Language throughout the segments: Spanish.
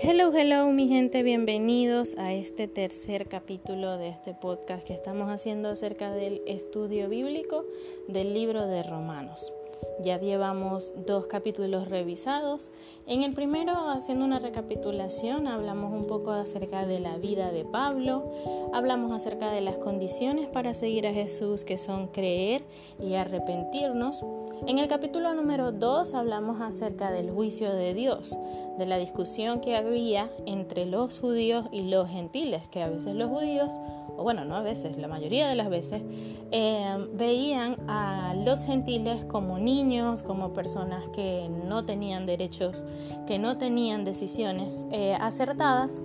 Hello, hello mi gente, bienvenidos a este tercer capítulo de este podcast que estamos haciendo acerca del estudio bíblico del libro de Romanos. Ya llevamos dos capítulos revisados. En el primero, haciendo una recapitulación, hablamos un poco acerca de la vida de Pablo, hablamos acerca de las condiciones para seguir a Jesús, que son creer y arrepentirnos. En el capítulo número 2 hablamos acerca del juicio de Dios, de la discusión que había entre los judíos y los gentiles, que a veces los judíos o bueno, no a veces, la mayoría de las veces, eh, veían a los gentiles como niños, como personas que no tenían derechos, que no tenían decisiones eh, acertadas.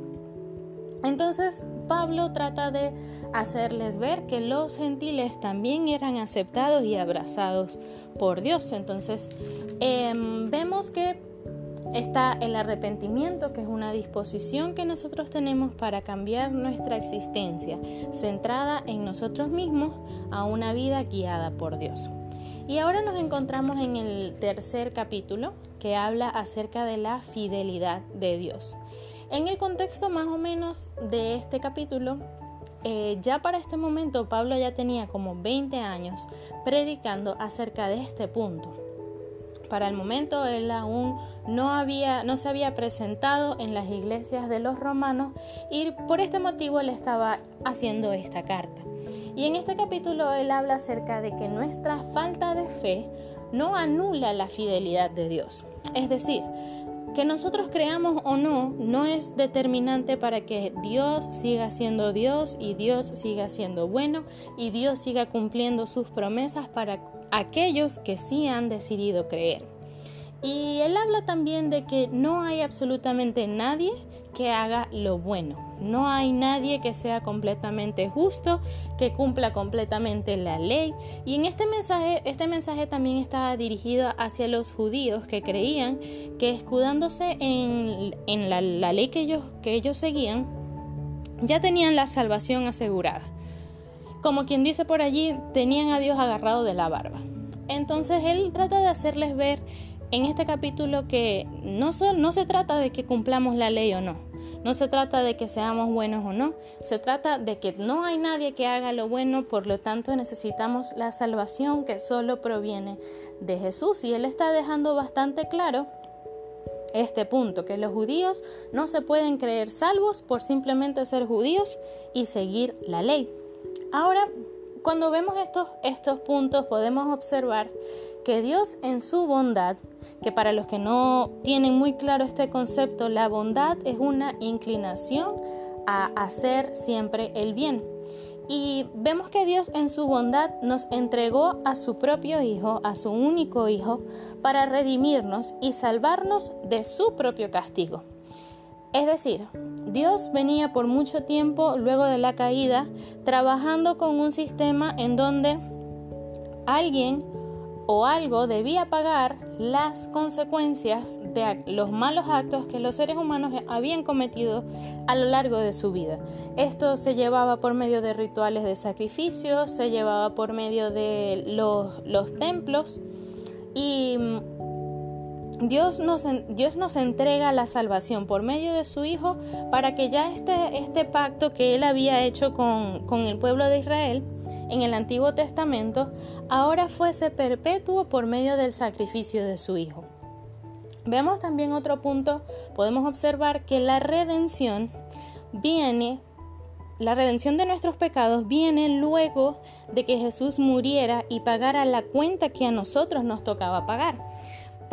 Entonces Pablo trata de hacerles ver que los gentiles también eran aceptados y abrazados por Dios. Entonces em, vemos que Está el arrepentimiento, que es una disposición que nosotros tenemos para cambiar nuestra existencia, centrada en nosotros mismos, a una vida guiada por Dios. Y ahora nos encontramos en el tercer capítulo, que habla acerca de la fidelidad de Dios. En el contexto más o menos de este capítulo, eh, ya para este momento Pablo ya tenía como 20 años predicando acerca de este punto. Para el momento él aún no, había, no se había presentado en las iglesias de los romanos y por este motivo él estaba haciendo esta carta. Y en este capítulo él habla acerca de que nuestra falta de fe no anula la fidelidad de Dios. Es decir, que nosotros creamos o no no es determinante para que Dios siga siendo Dios y Dios siga siendo bueno y Dios siga cumpliendo sus promesas para aquellos que sí han decidido creer. Y él habla también de que no hay absolutamente nadie que haga lo bueno. No hay nadie que sea completamente justo, que cumpla completamente la ley. Y en este mensaje, este mensaje también estaba dirigido hacia los judíos que creían que escudándose en, la, la, ley que ellos, que ellos seguían, ya tenían la salvación asegurada. Como quien dice por allí, tenían a Dios agarrado de la barba. Entonces él trata de hacerles ver en este capítulo que no, se trata de que cumplamos la ley o no, no se trata de que seamos buenos o no, se trata de que no hay nadie que haga lo bueno, por lo tanto necesitamos la salvación que solo proviene de Jesús. Y Él está dejando bastante claro este punto, que los judíos no se pueden creer salvos por simplemente ser judíos y seguir la ley. Ahora, cuando vemos estos, estos puntos podemos observar que Dios en su bondad, que para los que no tienen muy claro este concepto, la bondad es una inclinación a hacer siempre el bien. Y vemos que Dios en su bondad nos entregó a su propio Hijo, a su único Hijo, para redimirnos y salvarnos de su propio castigo. Es decir, Dios venía por mucho tiempo luego de la caída trabajando con un sistema en donde alguien o algo debía pagar las consecuencias de los malos actos que los seres humanos habían cometido a lo largo de su vida. Esto se llevaba por medio de rituales de sacrificio, se llevaba por medio de los, los templos y mm, Dios nos, Dios nos, entrega la salvación por medio de su Hijo para que ya este, este pacto que Él había hecho con, con el pueblo de Israel en el Antiguo Testamento ahora fuese perpetuo por medio del sacrificio de su Hijo. Vemos también otro punto, podemos observar que la redención viene, la redención de nuestros pecados viene luego de que Jesús muriera y pagara la cuenta que a nosotros nos tocaba pagar.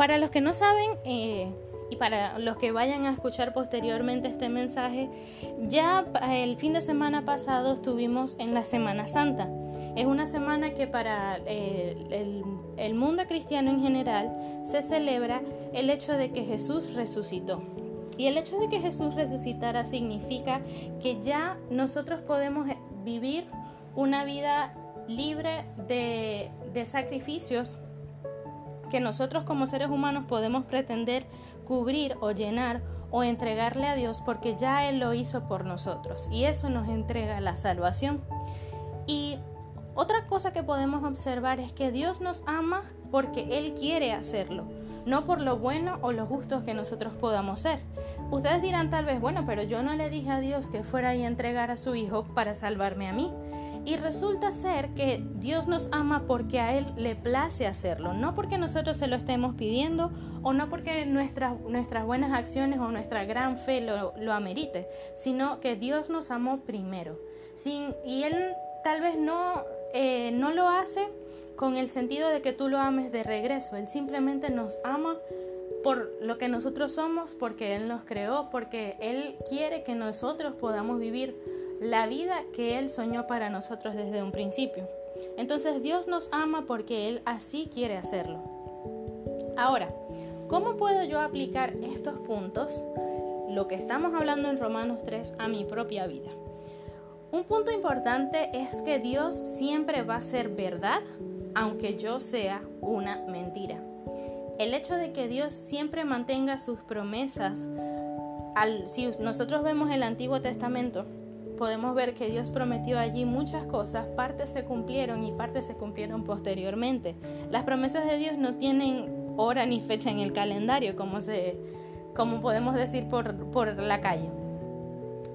Para los que no saben, eh, y para los que vayan a escuchar posteriormente este mensaje, ya el fin de semana pasado estuvimos en la Semana Santa. Es una semana que para eh, el, mundo cristiano en general se celebra el hecho de que Jesús resucitó. Y el hecho de que Jesús resucitara significa que ya nosotros podemos vivir una vida libre de sacrificios que nosotros como seres humanos podemos pretender cubrir o llenar o entregarle a Dios porque ya Él lo hizo por nosotros y eso nos entrega la salvación. Y otra cosa que podemos observar es que Dios nos ama porque Él quiere hacerlo. no por lo bueno o lo justos que nosotros podamos ser. Ustedes dirán tal vez, bueno, pero yo no le dije a Dios que fuera y entregar a su Hijo para salvarme a mí. Y resulta ser que Dios nos ama porque a Él le place hacerlo, no porque nosotros se lo estemos pidiendo o no porque nuestras, nuestras buenas acciones o nuestra gran fe lo, lo amerite, sino que Dios nos amó primero. Y Él tal vez no, eh, no lo hace con el sentido de que tú lo ames de regreso, Él simplemente nos ama por lo que nosotros somos, porque Él nos creó, porque Él quiere que nosotros podamos vivir la vida que Él soñó para nosotros desde un principio. Entonces Dios nos ama porque Él así quiere hacerlo. Ahora, ¿cómo puedo yo aplicar estos puntos, lo que estamos hablando en Romanos 3, a mi propia vida? Un punto importante es que Dios siempre va a ser verdad, aunque yo sea una mentira. El hecho de que Dios siempre mantenga sus promesas, al, si nosotros vemos el Antiguo Testamento, podemos ver que Dios prometió allí muchas cosas, partes se cumplieron y partes se cumplieron posteriormente. Las promesas de Dios no tienen hora ni fecha en el calendario, como, se, como podemos decir por, por la calle.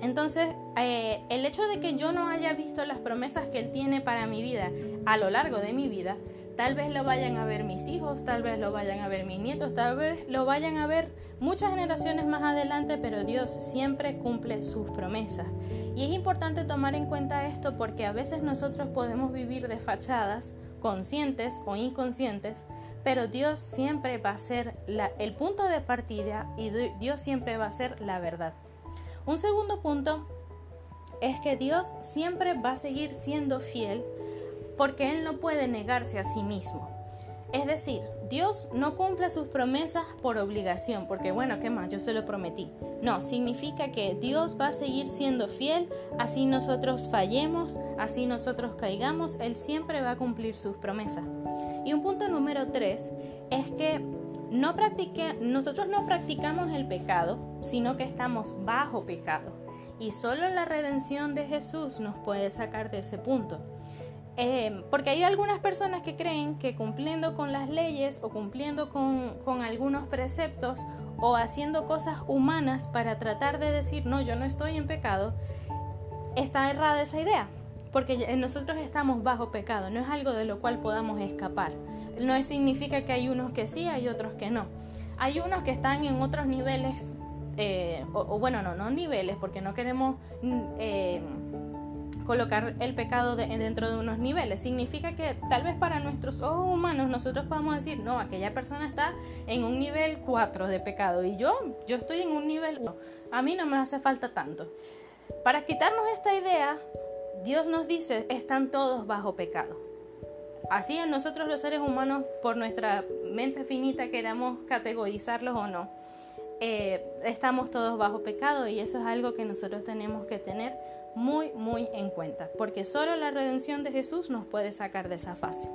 Entonces, eh, el hecho de que yo no haya visto las promesas que Él tiene para mi vida a lo largo de mi vida, Tal vez lo vayan a ver mis hijos, tal vez lo vayan a ver mis nietos, tal vez lo vayan a ver muchas generaciones más adelante, pero Dios siempre cumple sus promesas. Y es importante tomar en cuenta esto porque a veces nosotros podemos vivir de fachadas, conscientes o inconscientes, pero Dios siempre va a ser el punto de partida y Dios siempre va a ser la verdad. Un segundo punto es que Dios siempre va a seguir siendo fiel porque Él no puede negarse a sí mismo. Es decir, Dios no cumple sus promesas por obligación, porque bueno, ¿qué más? Yo se lo prometí. No, significa que Dios va a seguir siendo fiel, así nosotros fallemos, así nosotros caigamos, Él siempre va a cumplir sus promesas. Y un punto número tres es que no practique, nosotros no practicamos el pecado, sino que estamos bajo pecado. Y solo la redención de Jesús nos puede sacar de ese punto. Eh, porque hay algunas personas que creen que cumpliendo con las leyes o cumpliendo con, algunos preceptos o haciendo cosas humanas para tratar de decir, no, yo no estoy en pecado, está errada esa idea. Porque nosotros estamos bajo pecado, no es algo de lo cual podamos escapar. No significa que hay unos que sí, hay otros que no. Hay unos que están en otros niveles, eh, o, bueno, no, no niveles, porque no queremos... Mm, eh, colocar el pecado dentro de unos niveles. Significa que tal vez para nuestros ojos humanos nosotros podamos decir, no, aquella persona está en un nivel 4 de pecado y yo, yo estoy en un nivel 1. A mí no me hace falta tanto. Para quitarnos esta idea, Dios nos dice, están todos bajo pecado. Así en nosotros los seres humanos, por nuestra mente finita, queramos categorizarlos o no. Eh, estamos todos bajo pecado y eso es algo que nosotros tenemos que tener muy, muy en cuenta, porque solo la redención de Jesús nos puede sacar de esa fase.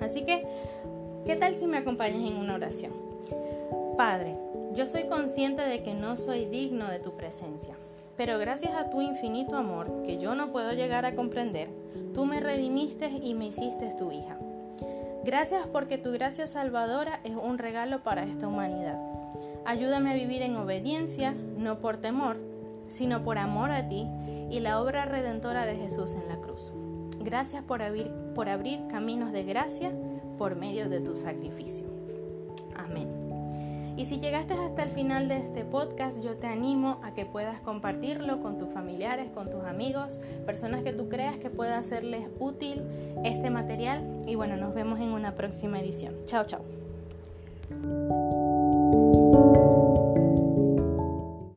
Así que, ¿qué tal si me acompañas en una oración? Padre, yo soy consciente de que no soy digno de tu presencia, pero gracias a tu infinito amor, que yo no puedo llegar a comprender, tú me redimiste y me hiciste tu hija. Gracias porque tu gracia salvadora es un regalo para esta humanidad. Ayúdame a vivir en obediencia, no por temor, sino por amor a ti y la obra redentora de Jesús en la cruz. Gracias por abrir, por abrir caminos de gracia por medio de tu sacrificio. Amén. Y si llegaste hasta el final de este podcast, yo te animo a que puedas compartirlo con tus familiares, con tus amigos, personas que tú creas que pueda hacerles útil este material. Y bueno, nos vemos en una próxima edición. Chao, chao.